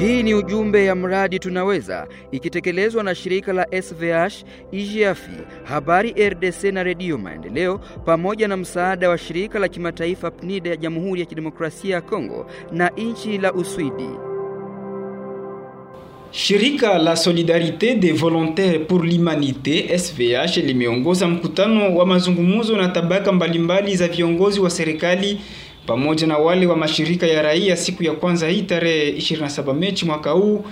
Hii ni ujumbe ya mradi Tunaweza ikitekelezwa na shirika la SVH, IGAFI, Habari RDC na Redio Maendeleo pamoja na msaada wa shirika la kimataifa PNID ya Jamhuri ya Kidemokrasia ya Kongo na nchi la Uswidi. Shirika la Solidarite des Volontaires pour l'Humanite SVH limeongoza mkutano wa mazungumzo na tabaka mbalimbali za viongozi wa serikali pamoja na wale wa mashirika ya raia siku ya kwanza hii tarehe 27 Machi mwaka huu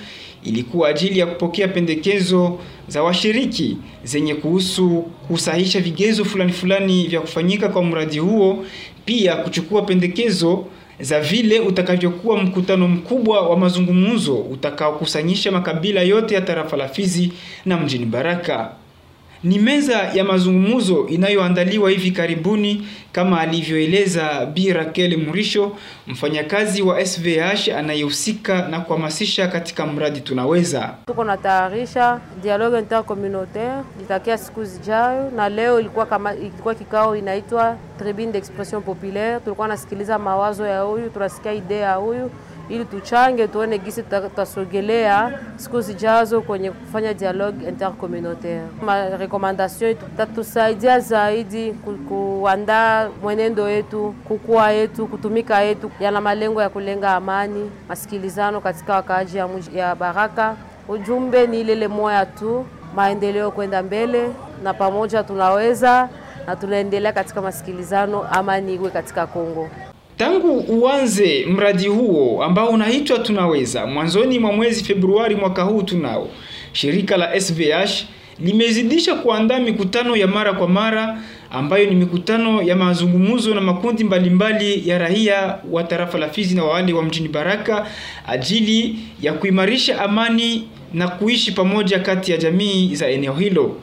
ilikuwa ajili ya kupokea pendekezo za washiriki zenye kuhusu kusahisha vigezo fulani fulani vya kufanyika kwa mradi huo, pia kuchukua pendekezo za vile utakavyokuwa mkutano mkubwa wa mazungumzo utakaokusanyisha makabila yote ya tarafa la Fizi na mjini Baraka. Ni meza ya mazungumzo inayoandaliwa hivi karibuni kama alivyoeleza Bi Raquel Murisho, mfanyakazi wa SVH anayehusika na kuhamasisha katika mradi Tunaweza. Tuko na tayarisha dialogue intercommunautaire itakia siku zijayo, na leo ilikuwa kama ilikuwa kikao inaitwa tribune d'expression populaire. Tulikuwa nasikiliza mawazo ya huyu, tunasikia idea ya huyu ili tuchange tuone gisi tutasogelea siku zijazo kwenye kufanya dialogue intercommunautaire. Ma recommandation tatusaidia zaidi kuandaa mwenendo yetu, kukua yetu, kutumika yetu, yana malengo ya kulenga amani, masikilizano katika wakaaji ya, ya Baraka. Ujumbe ni ilele moya tu, maendeleo kwenda mbele, na pamoja tunaweza na tunaendelea katika masikilizano, amani iwe katika Kongo. Tangu uanze mradi huo ambao unaitwa Tunaweza mwanzoni mwa mwezi Februari mwaka huu tunao, shirika la SVH limezidisha kuandaa mikutano ya mara kwa mara ambayo ni mikutano ya mazungumzo na makundi mbalimbali mbali ya raia wa tarafa la Fizi na wale wa mjini Baraka ajili ya kuimarisha amani na kuishi pamoja kati ya jamii za eneo hilo.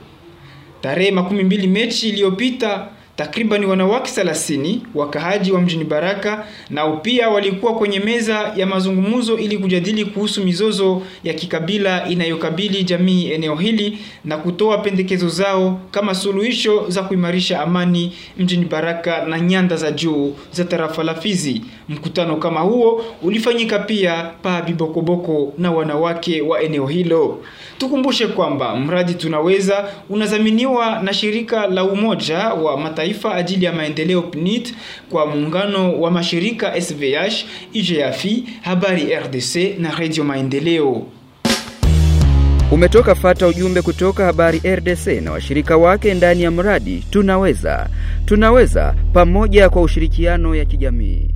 Tarehe makumi mbili Mechi iliyopita Takriban wanawake 30 wakahaji wa mjini Baraka nao pia walikuwa kwenye meza ya mazungumzo ili kujadili kuhusu mizozo ya kikabila inayokabili jamii eneo hili na kutoa pendekezo zao kama suluhisho za kuimarisha amani mjini Baraka na nyanda za juu za tarafa la Fizi. Mkutano kama huo ulifanyika pia pa Bibokoboko na wanawake wa eneo hilo. Tukumbushe kwamba mradi Tunaweza unadhaminiwa na shirika la Umoja wa Mataifa ajili ya maendeleo PNIT kwa muungano wa mashirika SVH, IGAFI, Habari RDC na Radio Maendeleo. Umetoka fata ujumbe kutoka Habari RDC na washirika wake ndani ya mradi Tunaweza. Tunaweza pamoja kwa ushirikiano ya kijamii.